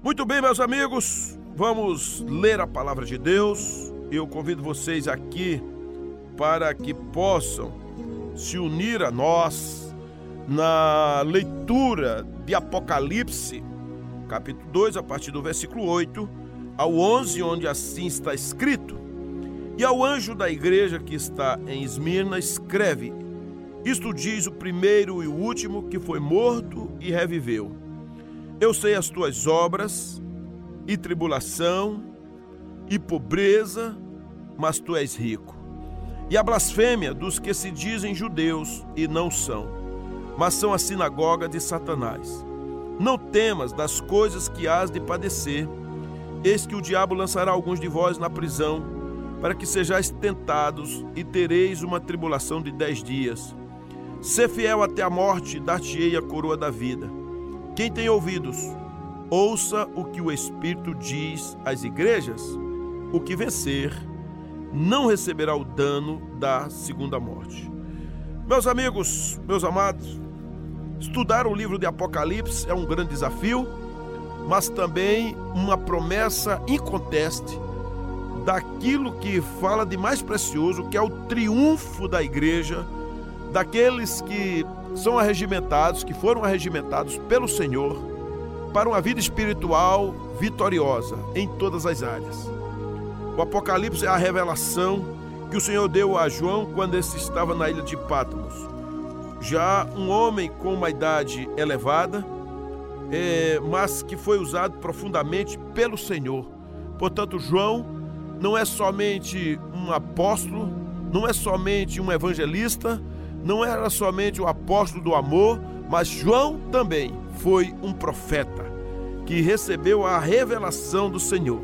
Muito bem, meus amigos, vamos ler a palavra de Deus. Eu convido vocês aqui para que possam se unir a nós na leitura de Apocalipse, capítulo 2, a partir do versículo 8 ao 11, onde assim está escrito: E ao anjo da igreja que está em Esmirna, escreve: Isto diz o primeiro e o último que foi morto e reviveu. Eu sei as tuas obras, e tribulação, e pobreza, mas tu és rico. E a blasfêmia dos que se dizem judeus e não são, mas são a sinagoga de Satanás. Não temas das coisas que hás de padecer, eis que o diabo lançará alguns de vós na prisão, para que sejais tentados e tereis uma tribulação de dez dias. Sê fiel até a morte, dar-te-ei a coroa da vida. Quem tem ouvidos, ouça o que o Espírito diz às igrejas. O que vencer não receberá o dano da segunda morte. Meus amigos, meus amados, estudar o livro de Apocalipse é um grande desafio, mas também uma promessa inconteste daquilo que fala de mais precioso, que é o triunfo da igreja, daqueles que são arregimentados, que foram arregimentados pelo Senhor para uma vida espiritual vitoriosa em todas as áreas. O Apocalipse é a revelação que o Senhor deu a João quando esse estava na ilha de Patmos. Já um homem com uma idade elevada, é, mas que foi usado profundamente pelo Senhor. Portanto, João não é somente um apóstolo, não é somente um evangelista, não era somente o apóstolo do amor, mas João também foi um profeta que recebeu a revelação do Senhor.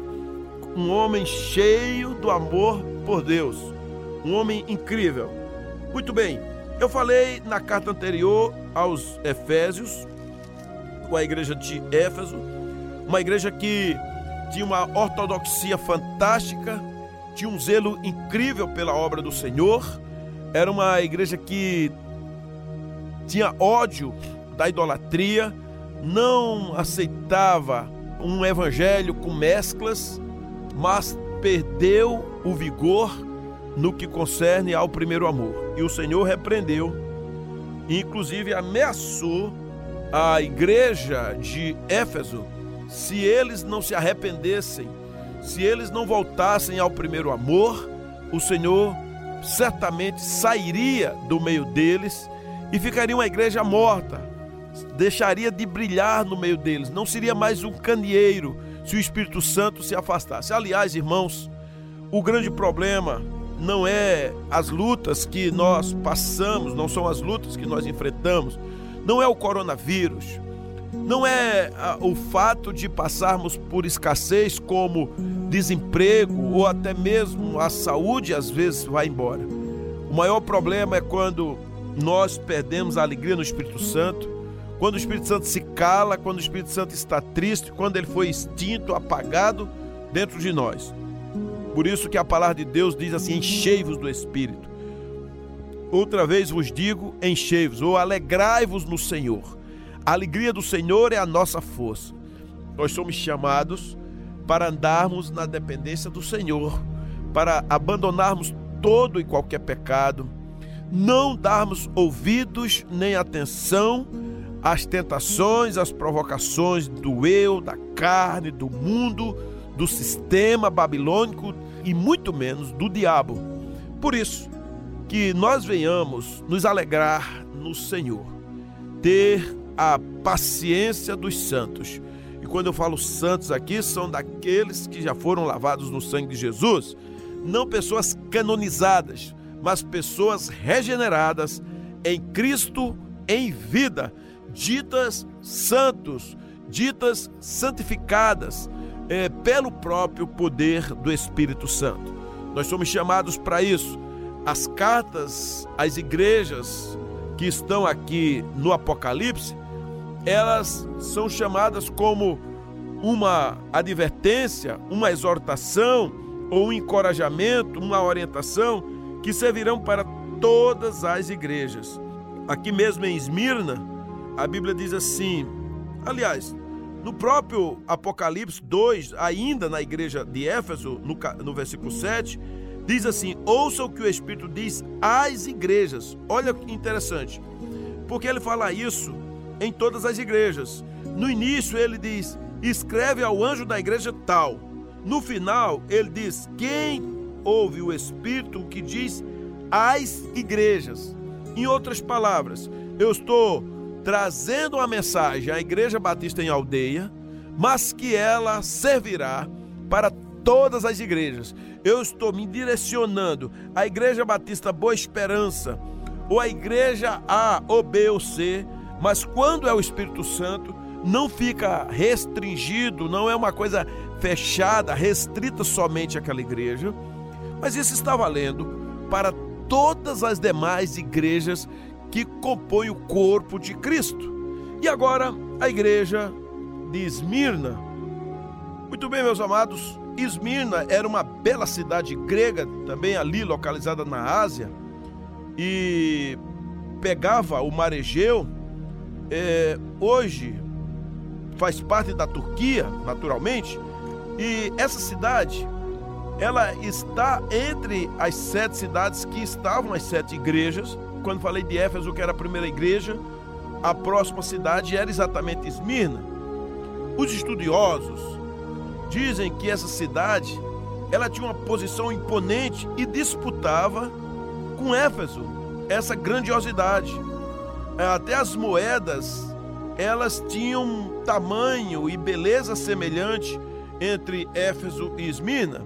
Um homem cheio do amor por Deus, um homem incrível. Muito bem, eu falei na carta anterior aos Efésios, com a igreja de Éfeso, uma igreja que tinha uma ortodoxia fantástica, tinha um zelo incrível pela obra do Senhor era uma igreja que tinha ódio da idolatria, não aceitava um evangelho com mesclas, mas perdeu o vigor no que concerne ao primeiro amor. E o Senhor repreendeu, inclusive ameaçou a igreja de Éfeso se eles não se arrependessem, se eles não voltassem ao primeiro amor, o Senhor certamente sairia do meio deles e ficaria uma igreja morta, deixaria de brilhar no meio deles, não seria mais um candeeiro se o Espírito Santo se afastasse. Aliás, irmãos, o grande problema não é as lutas que nós passamos, não são as lutas que nós enfrentamos, não é o coronavírus, não é o fato de passarmos por escassez como desemprego ou até mesmo a saúde às vezes vai embora. O maior problema é quando nós perdemos a alegria no Espírito Santo, quando o Espírito Santo se cala, quando o Espírito Santo está triste, quando ele foi extinto, apagado dentro de nós. Por isso que a palavra de Deus diz assim: enchei-vos do Espírito. Outra vez vos digo: enchei-vos, ou alegrai-vos no Senhor. A alegria do Senhor é a nossa força. Nós somos chamados para andarmos na dependência do Senhor, para abandonarmos todo e qualquer pecado, não darmos ouvidos nem atenção às tentações, às provocações do eu, da carne, do mundo, do sistema babilônico e muito menos do diabo. Por isso, que nós venhamos nos alegrar no Senhor, ter a paciência dos santos. Quando eu falo santos aqui, são daqueles que já foram lavados no sangue de Jesus, não pessoas canonizadas, mas pessoas regeneradas em Cristo em vida, ditas santos, ditas santificadas é, pelo próprio poder do Espírito Santo. Nós somos chamados para isso. As cartas às igrejas que estão aqui no Apocalipse elas são chamadas como uma advertência, uma exortação ou um encorajamento, uma orientação que servirão para todas as igrejas. Aqui mesmo em Esmirna, a Bíblia diz assim: aliás, No próprio Apocalipse 2, ainda na igreja de Éfeso, no, no versículo 7, diz assim: Ouça o que o Espírito diz às igrejas. Olha que interessante, porque ele fala isso em todas as igrejas. No início, ele diz: Escreve ao anjo da igreja tal. No final, ele diz: Quem ouve o Espírito que diz às igrejas. Em outras palavras, eu estou trazendo uma mensagem à Igreja Batista em Aldeia, mas que ela servirá para todas as igrejas. Eu estou me direcionando à Igreja Batista Boa Esperança, ou à Igreja A, ou B ou C, mas quando é o Espírito Santo, não fica restringido, não é uma coisa fechada, restrita somente àquela igreja, mas isso está valendo para todas as demais igrejas que compõem o corpo de Cristo. E agora a igreja de Esmirna. Muito bem, meus amados, Esmirna era uma bela cidade grega, também ali localizada na Ásia, e pegava o mar Egeu. É, hoje faz parte da Turquia, naturalmente, e essa cidade ela está entre as sete cidades que estavam as sete igrejas quando falei de Éfeso, que era a primeira igreja, a próxima cidade era exatamente Esmirna. Os estudiosos dizem que essa cidade ela tinha uma posição imponente e disputava com Éfeso essa grandiosidade. É, até as moedas elas tinham tamanho e beleza semelhante entre Éfeso e Esmirna.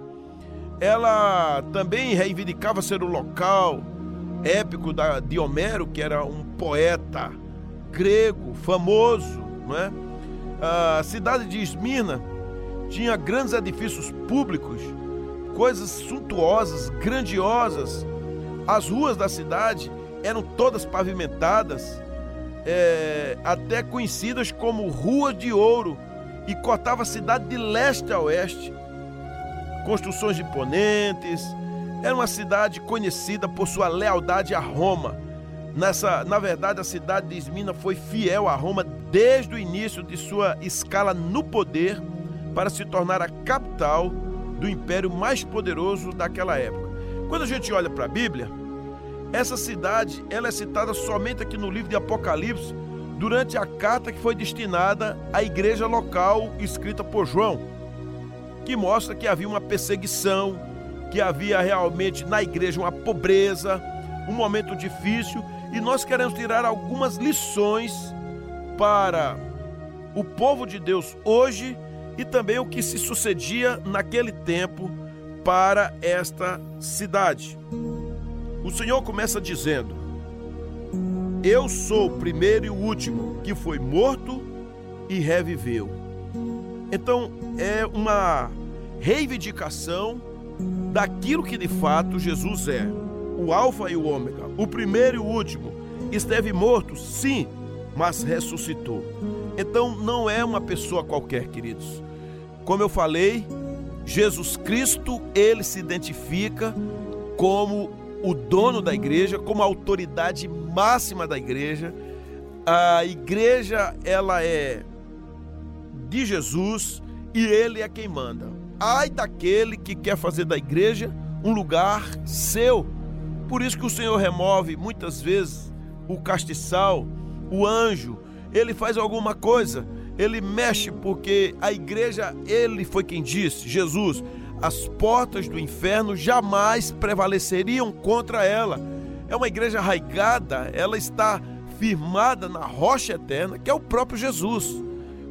Ela também reivindicava ser o local épico da, de Homero, que era um poeta grego famoso, não é? A cidade de Esmirna tinha grandes edifícios públicos, coisas suntuosas, grandiosas. As ruas da cidade eram todas pavimentadas, é, até conhecidas como ruas de ouro, e cortava a cidade de leste a oeste. Construções imponentes, era uma cidade conhecida por sua lealdade a Roma. Nessa, na verdade, a cidade de Esmina foi fiel a Roma desde o início de sua escala no poder para se tornar a capital do império mais poderoso daquela época. Quando a gente olha para a Bíblia, essa cidade ela é citada somente aqui no livro de Apocalipse, durante a carta que foi destinada à igreja local escrita por João, que mostra que havia uma perseguição, que havia realmente na igreja uma pobreza, um momento difícil, e nós queremos tirar algumas lições para o povo de Deus hoje e também o que se sucedia naquele tempo para esta cidade. O Senhor começa dizendo: Eu sou o primeiro e o último que foi morto e reviveu. Então é uma reivindicação daquilo que de fato Jesus é, o Alfa e o Ômega, o primeiro e o último. Esteve morto, sim, mas ressuscitou. Então não é uma pessoa qualquer, queridos. Como eu falei, Jesus Cristo, ele se identifica como o dono da igreja, como a autoridade máxima da igreja. A igreja, ela é de Jesus e ele é quem manda. Ai daquele que quer fazer da igreja um lugar seu. Por isso que o Senhor remove muitas vezes o castiçal, o anjo, ele faz alguma coisa, ele mexe porque a igreja, ele foi quem disse, Jesus, as portas do inferno jamais prevaleceriam contra ela. É uma igreja arraigada, ela está firmada na rocha eterna, que é o próprio Jesus.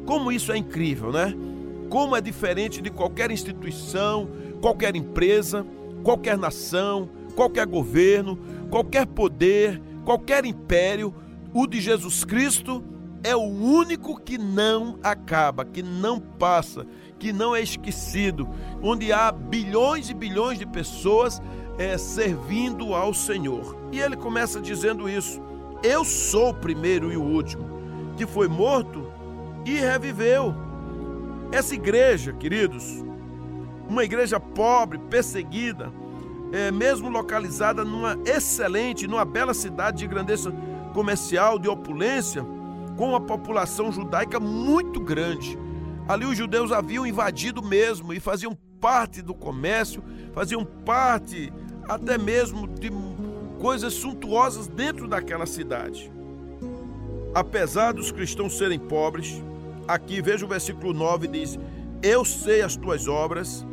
Como isso é incrível, né? como é diferente de qualquer instituição, qualquer empresa, qualquer nação, qualquer governo, qualquer poder, qualquer império, o de Jesus Cristo é o único que não acaba, que não passa, que não é esquecido, onde há bilhões e bilhões de pessoas é, servindo ao Senhor. E ele começa dizendo isso: Eu sou o primeiro e o último, que foi morto e reviveu. Essa igreja, queridos, uma igreja pobre, perseguida, é, mesmo localizada numa excelente, numa bela cidade de grandeza comercial, de opulência, com uma população judaica muito grande. Ali os judeus haviam invadido mesmo e faziam parte do comércio, faziam parte até mesmo de coisas suntuosas dentro daquela cidade. Apesar dos cristãos serem pobres, aqui veja o versículo 9 diz: Eu sei as tuas obras,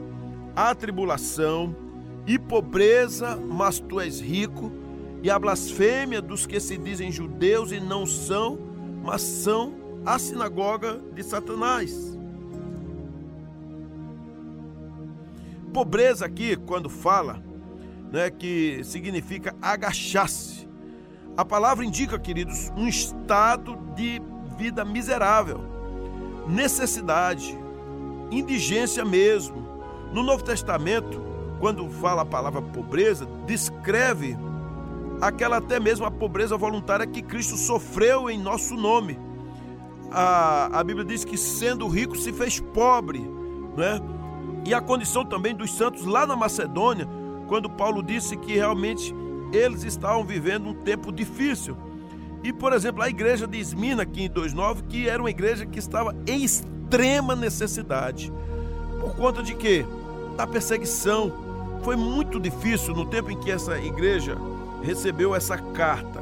a tribulação e pobreza, mas tu és rico, e a blasfêmia dos que se dizem judeus e não são, mas são a sinagoga de Satanás. Pobreza aqui, quando fala, né, que significa agachar-se. A palavra indica, queridos, um estado de vida miserável, necessidade, indigência mesmo. No Novo Testamento, quando fala a palavra pobreza, descreve aquela até mesmo a pobreza voluntária que Cristo sofreu em nosso nome. A, a Bíblia diz que sendo rico se fez pobre, né? E a condição também dos santos lá na Macedônia, quando Paulo disse que realmente eles estavam vivendo um tempo difícil. E, por exemplo, a igreja de Esmina, aqui em 2.9, que era uma igreja que estava em extrema necessidade. Por conta de quê? Da perseguição. Foi muito difícil no tempo em que essa igreja recebeu essa carta.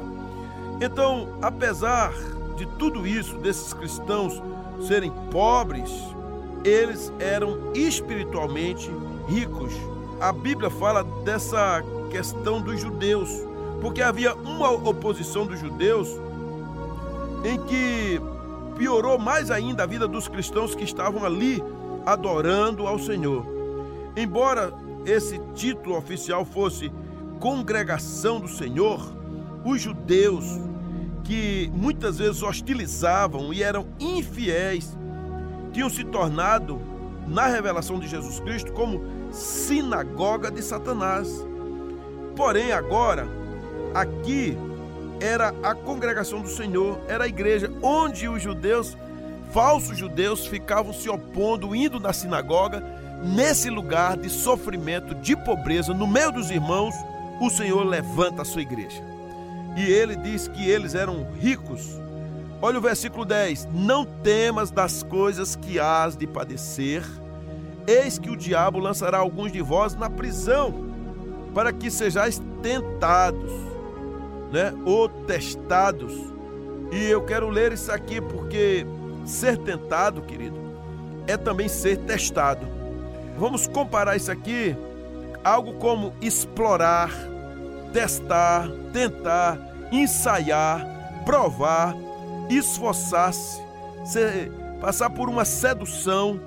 Então, apesar de tudo isso, desses cristãos serem pobres, eles eram espiritualmente ricos. A Bíblia fala dessa questão dos judeus, porque havia uma oposição dos judeus em que piorou mais ainda a vida dos cristãos que estavam ali adorando ao Senhor. Embora esse título oficial fosse Congregação do Senhor, os judeus que muitas vezes hostilizavam e eram infiéis tinham se tornado, na revelação de Jesus Cristo, como sinagoga de Satanás. Porém, agora, aqui era a congregação do Senhor, era a igreja onde os judeus, falsos judeus, ficavam se opondo, indo na sinagoga, nesse lugar de sofrimento, de pobreza, no meio dos irmãos, o Senhor levanta a sua igreja. E ele diz que eles eram ricos Olha o versículo 10: Não temas das coisas que hás de padecer, eis que o diabo lançará alguns de vós na prisão, para que sejais tentados, né? Ou testados. E eu quero ler isso aqui porque ser tentado, querido, é também ser testado. Vamos comparar isso aqui algo como explorar, testar, tentar, ensaiar, provar esforçar-se, passar por uma sedução.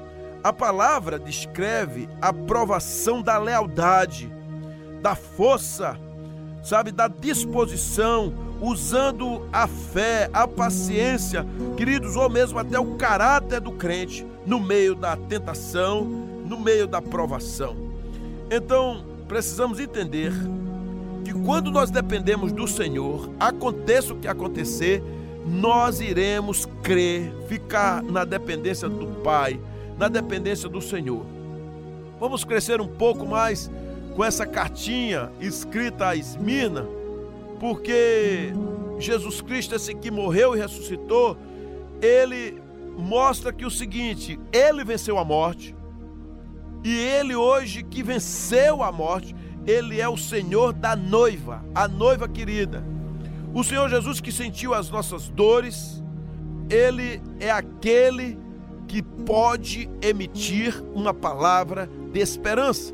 A palavra descreve a provação da lealdade, da força, sabe, da disposição, usando a fé, a paciência, queridos, ou mesmo até o caráter do crente no meio da tentação, no meio da provação. Então, precisamos entender que quando nós dependemos do Senhor, aconteça o que acontecer, nós iremos crer, ficar na dependência do Pai, na dependência do Senhor. Vamos crescer um pouco mais com essa cartinha escrita a Esmirna, porque Jesus Cristo, esse que morreu e ressuscitou, ele mostra que o seguinte: ele venceu a morte, e ele hoje que venceu a morte, ele é o Senhor da noiva, a noiva querida. O Senhor Jesus que sentiu as nossas dores, ele é aquele que pode emitir uma palavra de esperança.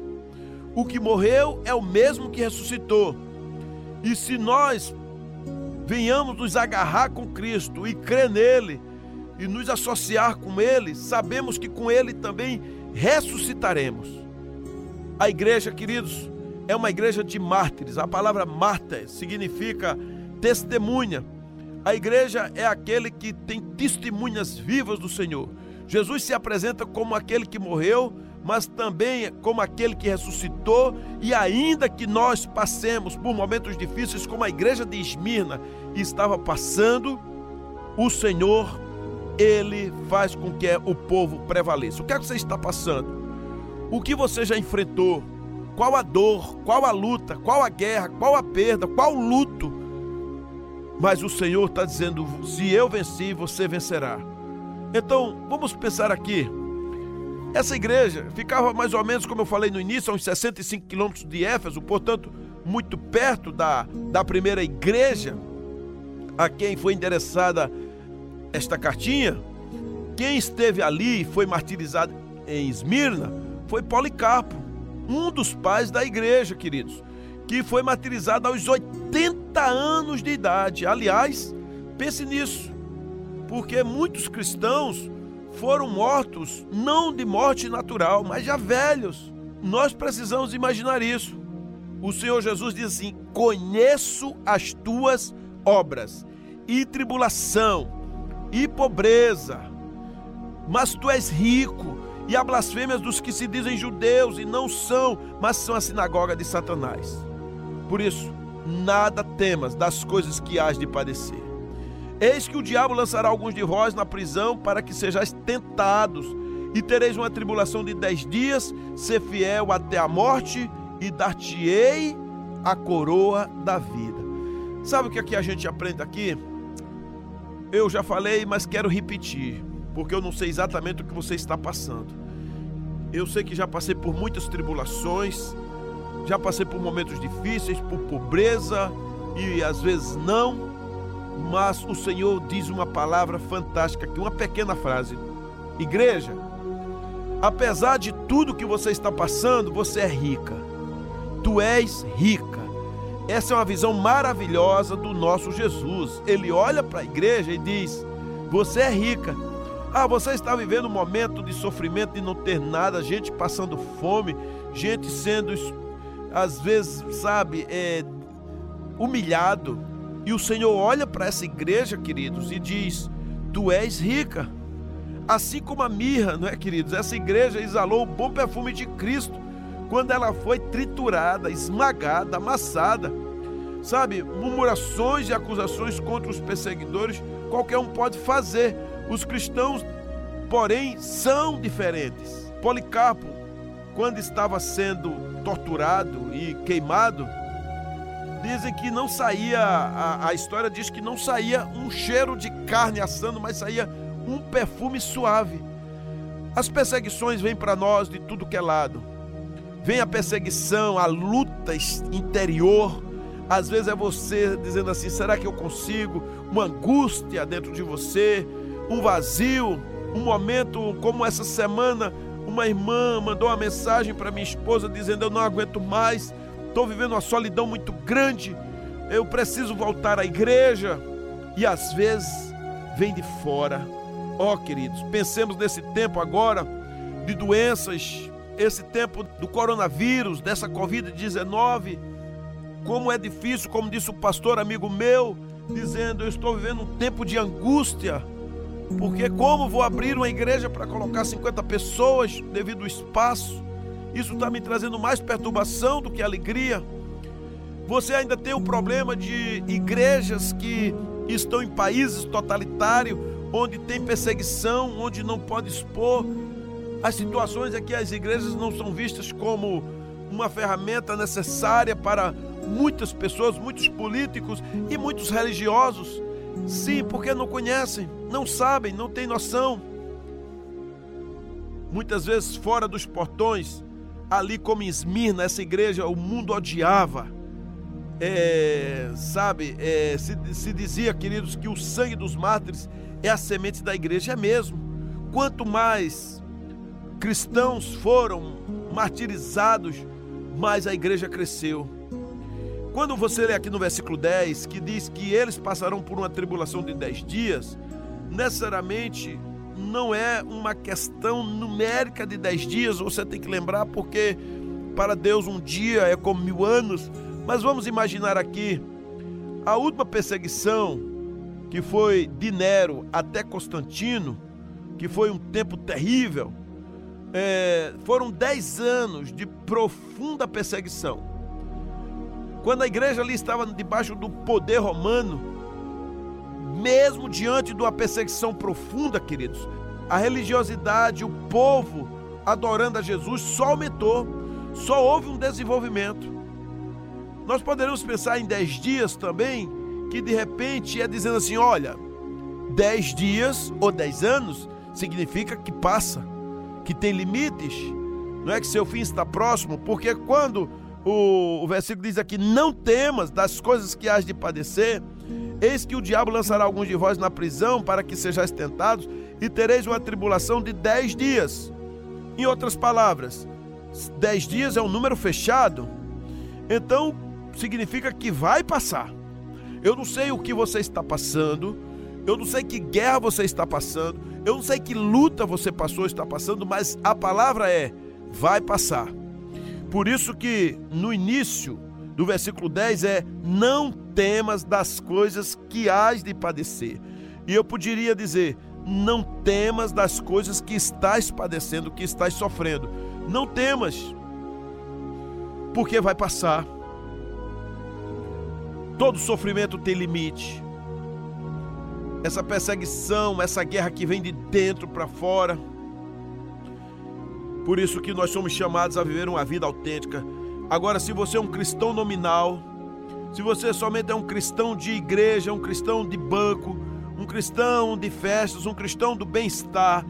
O que morreu é o mesmo que ressuscitou. E se nós venhamos nos agarrar com Cristo e crer nele e nos associar com ele, sabemos que com ele também ressuscitaremos. A igreja, queridos, é uma igreja de mártires. A palavra mártir significa testemunha. A igreja é aquele que tem testemunhas vivas do Senhor. Jesus se apresenta como aquele que morreu, mas também como aquele que ressuscitou, e ainda que nós passemos por momentos difíceis, como a igreja de Esmirna estava passando, o Senhor, ele faz com que o povo prevaleça. O que é que você está passando? O que você já enfrentou? Qual a dor? Qual a luta? Qual a guerra? Qual a perda? Qual o luto? Mas o Senhor está dizendo: se eu venci, você vencerá. Então, vamos pensar aqui. Essa igreja ficava mais ou menos, como eu falei no início, a uns 65 quilômetros de Éfeso, portanto, muito perto da, da primeira igreja a quem foi interessada esta cartinha. Quem esteve ali e foi martirizado em Esmirna foi Policarpo, um dos pais da igreja, queridos, que foi martirizado aos 80 anos de idade. Aliás, pense nisso, porque muitos cristãos foram mortos não de morte natural, mas já velhos. Nós precisamos imaginar isso. O Senhor Jesus diz assim: Conheço as tuas obras, e tribulação, e pobreza, mas tu és rico, e a blasfêmias dos que se dizem judeus e não são, mas são a sinagoga de Satanás. Por isso, nada temas das coisas que hás de padecer. Eis que o diabo lançará alguns de vós na prisão para que sejais tentados, e tereis uma tribulação de dez dias, ser fiel até a morte, e dar-te-ei a coroa da vida. Sabe o que aqui a gente aprende aqui? Eu já falei, mas quero repetir, porque eu não sei exatamente o que você está passando. Eu sei que já passei por muitas tribulações, já passei por momentos difíceis, por pobreza e às vezes não, mas o Senhor diz uma palavra fantástica aqui, uma pequena frase. Igreja, apesar de tudo que você está passando, você é rica. Tu és rica. Essa é uma visão maravilhosa do nosso Jesus. Ele olha para a igreja e diz: Você é rica. Ah, você está vivendo um momento de sofrimento, de não ter nada, gente passando fome, gente sendo, às vezes, sabe, é, humilhado. E o Senhor olha para essa igreja, queridos, e diz: Tu és rica. Assim como a mirra, não é, queridos? Essa igreja exalou o bom perfume de Cristo quando ela foi triturada, esmagada, amassada. Sabe, murmurações e acusações contra os perseguidores, qualquer um pode fazer. Os cristãos, porém, são diferentes. Policarpo, quando estava sendo torturado e queimado, dizem que não saía, a, a história diz que não saía um cheiro de carne assando, mas saía um perfume suave. As perseguições vêm para nós de tudo que é lado. Vem a perseguição, a luta interior. Às vezes é você dizendo assim: será que eu consigo? Uma angústia dentro de você, um vazio. Um momento como essa semana, uma irmã mandou uma mensagem para minha esposa dizendo: Eu não aguento mais, estou vivendo uma solidão muito grande, eu preciso voltar à igreja. E às vezes vem de fora. Ó oh, queridos, pensemos nesse tempo agora de doenças, esse tempo do coronavírus, dessa Covid-19, como é difícil, como disse o pastor amigo meu, dizendo: Eu estou vivendo um tempo de angústia, porque como vou abrir uma igreja para colocar 50 pessoas devido ao espaço? Isso está me trazendo mais perturbação do que alegria. Você ainda tem o problema de igrejas que estão em países totalitários, onde tem perseguição, onde não pode expor. As situações é que as igrejas não são vistas como uma ferramenta necessária para muitas pessoas, muitos políticos e muitos religiosos. Sim, porque não conhecem, não sabem, não têm noção. Muitas vezes fora dos portões, ali como Esmirna, essa igreja, o mundo odiava. É, sabe, é, se, se dizia, queridos, que o sangue dos mártires é a semente da igreja, é mesmo. Quanto mais cristãos foram martirizados, mais a igreja cresceu. Quando você lê aqui no versículo 10, que diz que eles passarão por uma tribulação de 10 dias, necessariamente não é uma questão numérica de dez dias, você tem que lembrar, porque para Deus um dia é como mil anos. Mas vamos imaginar aqui a última perseguição, que foi de Nero até Constantino, que foi um tempo terrível. É, foram dez anos de profunda perseguição. Quando a igreja ali estava debaixo do poder romano, mesmo diante de uma perseguição profunda, queridos, a religiosidade, o povo adorando a Jesus só aumentou, só houve um desenvolvimento. Nós poderíamos pensar em dez dias também, que de repente é dizendo assim: olha, dez dias ou dez anos significa que passa. que tem limites, não é que seu fim está próximo, porque quando o, o versículo diz aqui: Não temas das coisas que hás de padecer, eis que o diabo lançará alguns de vós na prisão para que sejais tentados, e tereis uma tribulação de dez dias. Em outras palavras, dez dias é um número fechado, então significa que vai passar. Eu não sei o que você está passando, eu não sei que guerra você está passando, eu não sei que luta você passou, está passando, mas a palavra é: vai passar. Por isso que no início do versículo 10 é: Não temas das coisas que hás de padecer. E eu poderia dizer: Não temas das coisas que estás padecendo, que estás sofrendo. Não temas, porque vai passar. Todo sofrimento tem limite. Essa perseguição, essa guerra que vem de dentro para fora por isso que nós somos chamados a viver uma vida autêntica. Agora, se você é um cristão nominal, se você somente é um cristão de igreja, um cristão de banco, um cristão de festas, um cristão do bem-estar,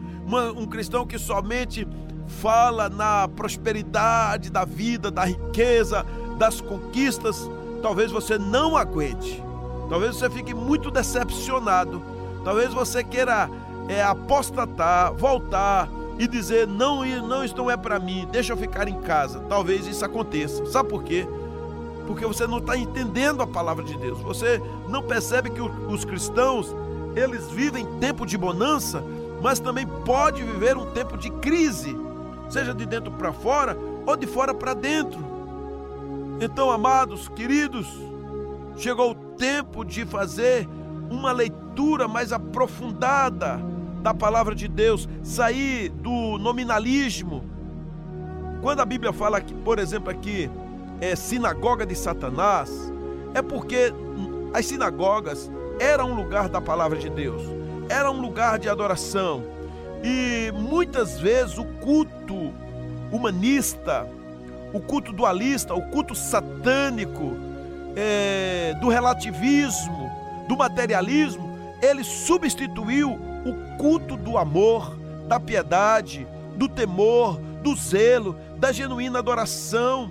um cristão que somente fala na prosperidade da vida, da riqueza, das conquistas, talvez você não aguente. Talvez você fique muito decepcionado. Talvez você queira é, apostatar, voltar e dizer não, não isto não é para mim, deixa eu ficar em casa. Talvez isso aconteça. Sabe por quê? Porque você não está entendendo a palavra de Deus. Você não percebe que os cristãos eles vivem tempo de bonança, mas também pode viver um tempo de crise, seja de dentro para fora ou de fora para dentro. Então, amados, queridos, chegou o tempo de fazer uma leitura mais aprofundada da palavra de Deus, sair do nominalismo. Quando a Bíblia fala que, por exemplo, aqui é sinagoga de Satanás, é porque as sinagogas eram um lugar da palavra de Deus, era um lugar de adoração. E muitas vezes o culto humanista, o culto dualista, o culto satânico, é, do relativismo, do materialismo, ele substituiu o culto do amor, da piedade, do temor, do zelo, da genuína adoração.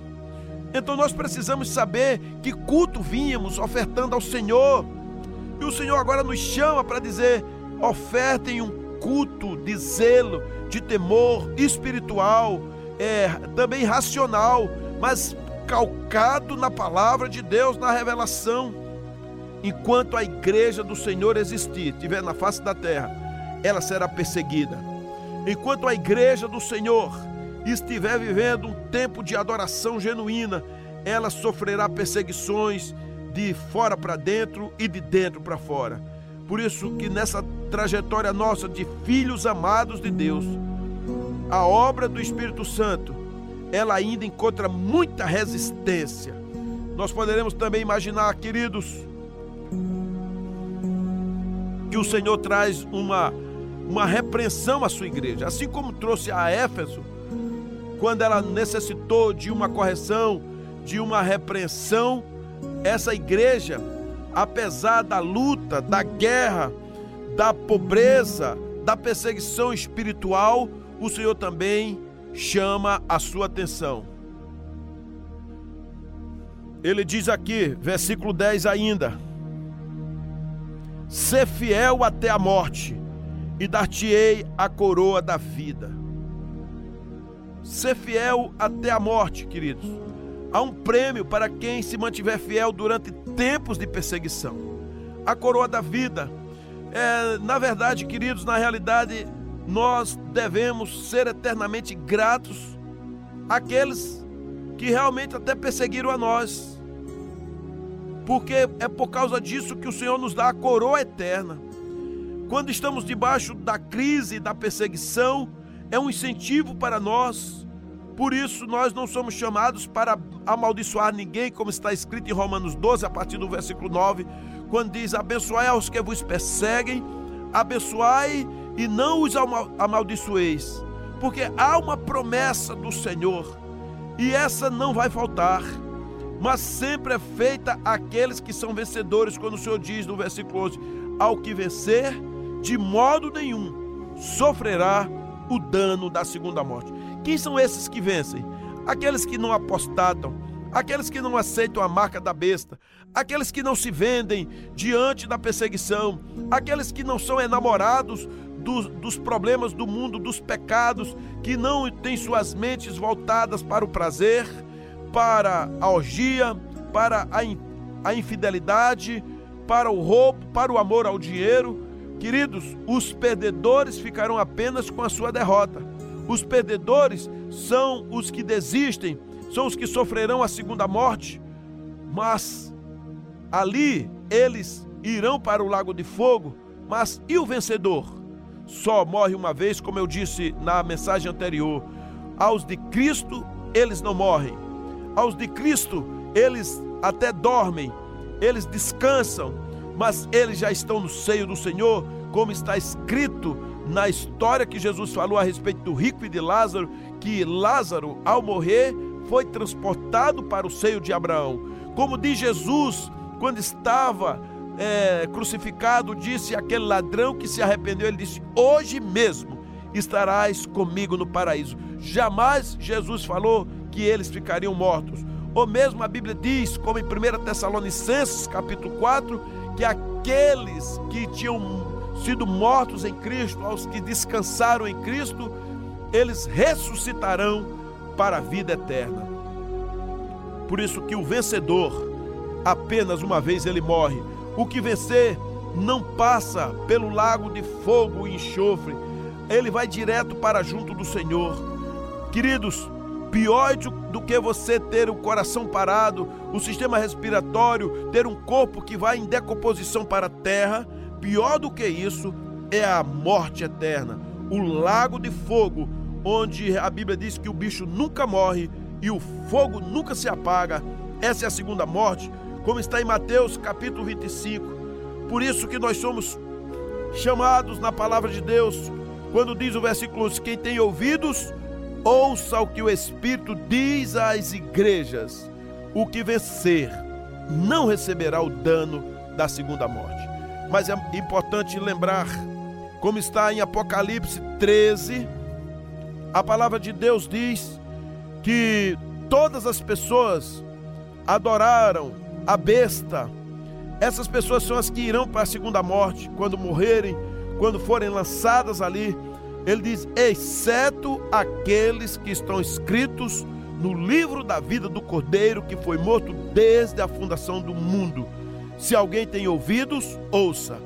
Então nós precisamos saber que culto vínhamos ofertando ao Senhor. E o Senhor agora nos chama para dizer: ofertem um culto de zelo, de temor espiritual, é, também racional, mas calcado na palavra de Deus, na revelação. Enquanto a igreja do Senhor existir, estiver na face da terra, ela será perseguida. Enquanto a igreja do Senhor estiver vivendo um tempo de adoração genuína, ela sofrerá perseguições de fora para dentro e de dentro para fora. Por isso que nessa trajetória nossa de filhos amados de Deus, a obra do Espírito Santo, ela ainda encontra muita resistência. Nós poderemos também imaginar, queridos, que o Senhor traz uma uma repreensão à sua igreja, assim como trouxe a Éfeso, quando ela necessitou de uma correção, de uma repreensão, essa igreja, apesar da luta, da guerra, da pobreza, da perseguição espiritual, o Senhor também chama a sua atenção. Ele diz aqui, versículo 10 ainda: Ser fiel até a morte, e dar-te-ei a coroa da vida. Ser fiel até a morte, queridos. Há um prêmio para quem se mantiver fiel durante tempos de perseguição. A coroa da vida. É, na verdade, queridos, na realidade, nós devemos ser eternamente gratos àqueles que realmente até perseguiram a nós. Porque é por causa disso que o Senhor nos dá a coroa eterna. Quando estamos debaixo da crise, da perseguição, é um incentivo para nós. Por isso, nós não somos chamados para amaldiçoar ninguém, como está escrito em Romanos 12, a partir do versículo 9, quando diz: Abençoai aos que vos perseguem, abençoai e não os amaldiçoeis, porque há uma promessa do Senhor e essa não vai faltar, mas sempre é feita àqueles que são vencedores, quando o Senhor diz no versículo 11: Ao que vencer, de modo nenhum sofrerá o dano da segunda morte. Quem são esses que vencem? Aqueles que não apostatam, aqueles que não aceitam a marca da besta, aqueles que não se vendem diante da perseguição, aqueles que não são enamorados dos, dos, problemas do mundo, dos pecados, que não têm suas mentes voltadas para o prazer, para a orgia, para a, a infidelidade, para o roubo, para o amor ao dinheiro. Queridos, os perdedores ficarão apenas com a sua derrota. Os perdedores são os que desistem, são os que sofrerão a segunda morte, mas ali eles irão para o lago de fogo. Mas e o vencedor? só morre uma vez, como eu disse na mensagem anterior. Aos de Cristo, eles não morrem. Aos de Cristo, eles até dormem, eles descansam, mas eles já estão no seio do Senhor, como está escrito na história que Jesus falou a respeito do rico e de Lázaro, que Lázaro, ao morrer, foi transportado para o seio de Abraão. Como diz Jesus, quando estava é, crucificado, disse aquele ladrão que se arrependeu, ele disse: Hoje mesmo estarás comigo no paraíso. Jamais Jesus falou que eles ficariam mortos. Ou mesmo a Bíblia diz, como em 1 Tessalonicenses capítulo 4, que aqueles que tinham sido mortos em Cristo, aos que descansaram em Cristo, eles ressuscitarão para a vida eterna. Por isso que o vencedor, apenas uma vez ele morre, o que vencer não passa pelo lago de fogo e enxofre, ele vai direto para junto do Senhor. Queridos, pior do que você ter o coração parado, o sistema respiratório, ter um corpo que vai em decomposição para a terra, pior do que isso é a morte eterna, o lago de fogo, onde a Bíblia diz que o bicho nunca morre e o fogo nunca se apaga. Essa é a segunda morte, como está em Mateus capítulo 25. Por isso que nós somos chamados na palavra de Deus, quando diz o versículo 11: Quem tem ouvidos, ouça o que o Espírito diz às igrejas. O que vencer não receberá o dano da segunda morte. Mas é importante lembrar, como está em Apocalipse 13, a palavra de Deus diz que todas as pessoas adoraram a besta. Essas pessoas são as que irão para a segunda morte, quando morrerem, quando forem lançadas ali. Ele diz: exceto aqueles que estão escritos no livro da vida do Cordeiro que foi morto desde a fundação do mundo. Se alguém tem ouvidos, ouça.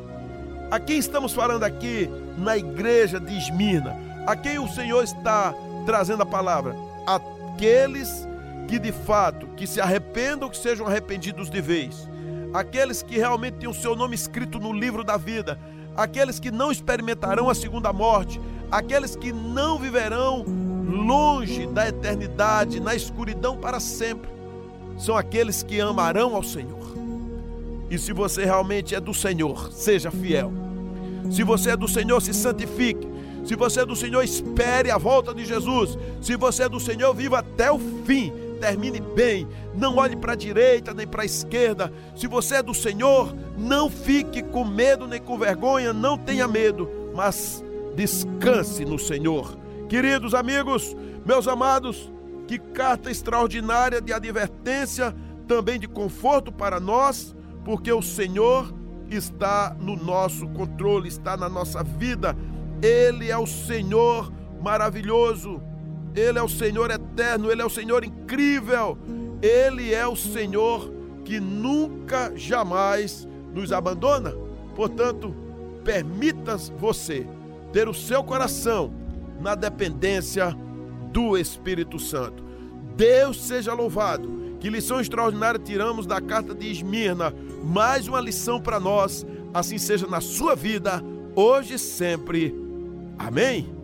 A quem estamos falando aqui na igreja de Esmirna? A quem o Senhor está trazendo a palavra? Aqueles que de fato que se arrependam, que sejam arrependidos de vez. Aqueles que realmente têm o seu nome escrito no livro da vida, aqueles que não experimentarão a segunda morte, aqueles que não viverão longe da eternidade, na escuridão para sempre, são aqueles que amarão ao Senhor. E se você realmente é do Senhor, seja fiel. Se você é do Senhor, se santifique. Se você é do Senhor, espere a volta de Jesus. Se você é do Senhor, viva até o fim termine bem. Não olhe para a direita nem para a esquerda. Se você é do Senhor, não fique com medo nem com vergonha, não tenha medo, mas descanse no Senhor. Queridos amigos, meus amados, que carta extraordinária de advertência, também de conforto para nós, porque o Senhor está no nosso controle, está na nossa vida. Ele é o Senhor maravilhoso. Ele é o Senhor eterno, Ele é o Senhor incrível, Ele é o Senhor que nunca, jamais nos abandona. Portanto, permita você ter o seu coração na dependência do Espírito Santo. Deus seja louvado. Que lição extraordinária tiramos da carta de Esmirna. Mais uma lição para nós. Assim seja na sua vida, hoje e sempre. Amém.